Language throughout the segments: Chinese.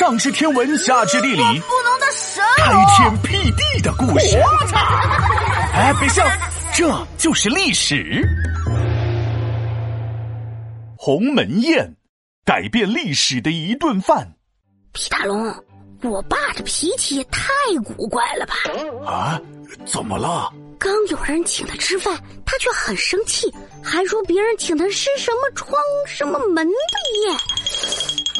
上知天文，下知地理，不能的神开天辟地的故事。哎，别笑，这就是历史。鸿门宴，改变历史的一顿饭。皮大龙，我爸这脾气也太古怪了吧？啊，怎么了？刚有人请他吃饭，他却很生气，还说别人请他吃什么窗什么门的宴。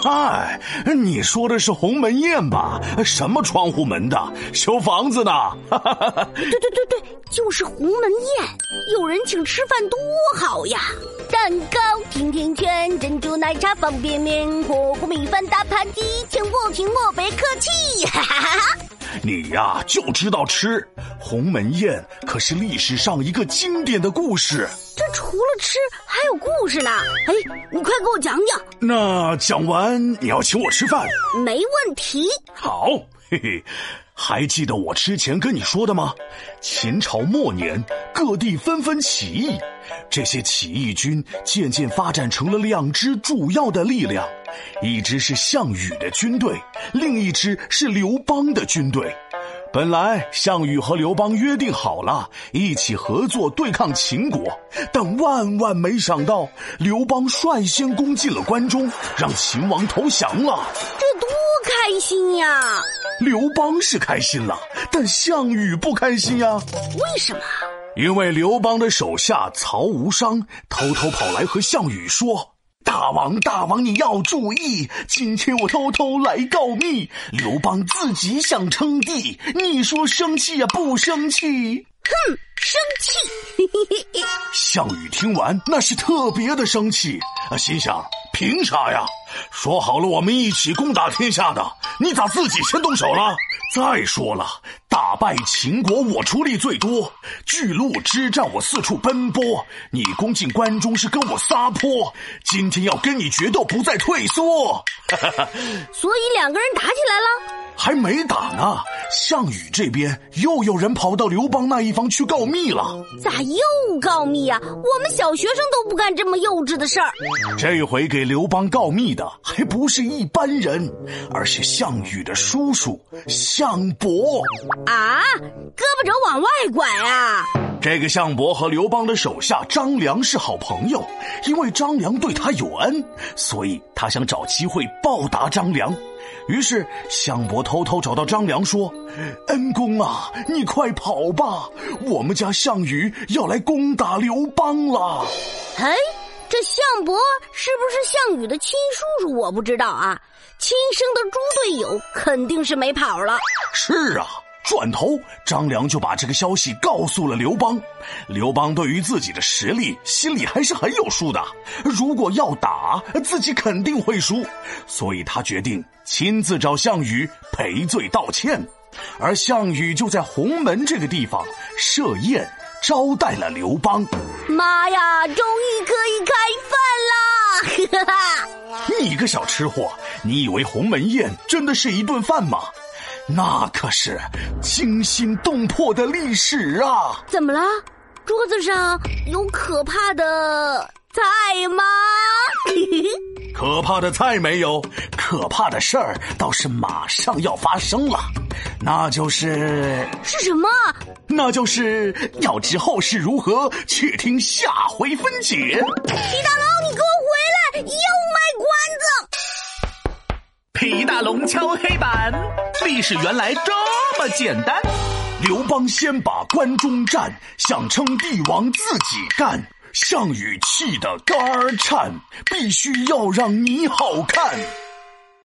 哎，你说的是鸿门宴吧？什么窗户门的？修房子呢？对对对对，就是鸿门宴。有人请吃饭多好呀！蛋糕、甜甜圈、珍珠奶茶、方便面、火锅米饭、大盘鸡，请勿请莫别客气。哈哈哈哈你呀就知道吃。鸿门宴可是历史上一个经典的故事。这除了吃还有故事呢。哎，你快给我讲讲。那讲完你要请我吃饭？没问题。好，嘿嘿。还记得我之前跟你说的吗？秦朝末年，各地纷纷起义，这些起义军渐渐发展成了两支主要的力量，一支是项羽的军队，另一支是刘邦的军队。本来项羽和刘邦约定好了，一起合作对抗秦国，但万万没想到，刘邦率先攻进了关中，让秦王投降了。这多开心呀！刘邦是开心了，但项羽不开心呀。为什么？因为刘邦的手下曹无伤偷偷跑来和项羽说。大王，大王，你要注意！今天我偷偷来告密，刘邦自己想称帝，你说生气呀不生气？哼，生气！项羽听完那是特别的生气，心想：凭啥呀？说好了我们一起攻打天下的，你咋自己先动手了？再说了，打败秦国我出力最多，巨鹿之战我四处奔波，你攻进关中是跟我撒泼，今天要跟你决斗，不再退缩。所以两个人打起来了。还没打呢，项羽这边又有人跑到刘邦那一方去告密了。咋又告密呀？我们小学生都不干这么幼稚的事儿。这回给刘邦告密的还不是一般人，而是项羽的叔叔项伯。啊，胳膊肘往外拐啊！这个项伯和刘邦的手下张良是好朋友，因为张良对他有恩，所以他想找机会报答张良。于是，项伯偷偷找到张良说：“恩公啊，你快跑吧，我们家项羽要来攻打刘邦了。”哎，这项伯是不是项羽的亲叔叔？我不知道啊，亲生的猪队友肯定是没跑了。是啊。转头，张良就把这个消息告诉了刘邦。刘邦对于自己的实力心里还是很有数的，如果要打，自己肯定会输，所以他决定亲自找项羽赔罪道歉。而项羽就在鸿门这个地方设宴招待了刘邦。妈呀，终于可以开饭啦！哈哈，你个小吃货，你以为鸿门宴真的是一顿饭吗？那可是惊心动魄的历史啊！怎么了？桌子上有可怕的菜吗？可怕的菜没有，可怕的事儿倒是马上要发生了，那就是是什么？那就是要知后事如何，且听下回分解。皮大龙，你给我回来！又卖关子。皮大龙敲黑板。历史原来这么简单，刘邦先把关中占，想称帝王自己干，项羽气得肝儿颤，必须要让你好看。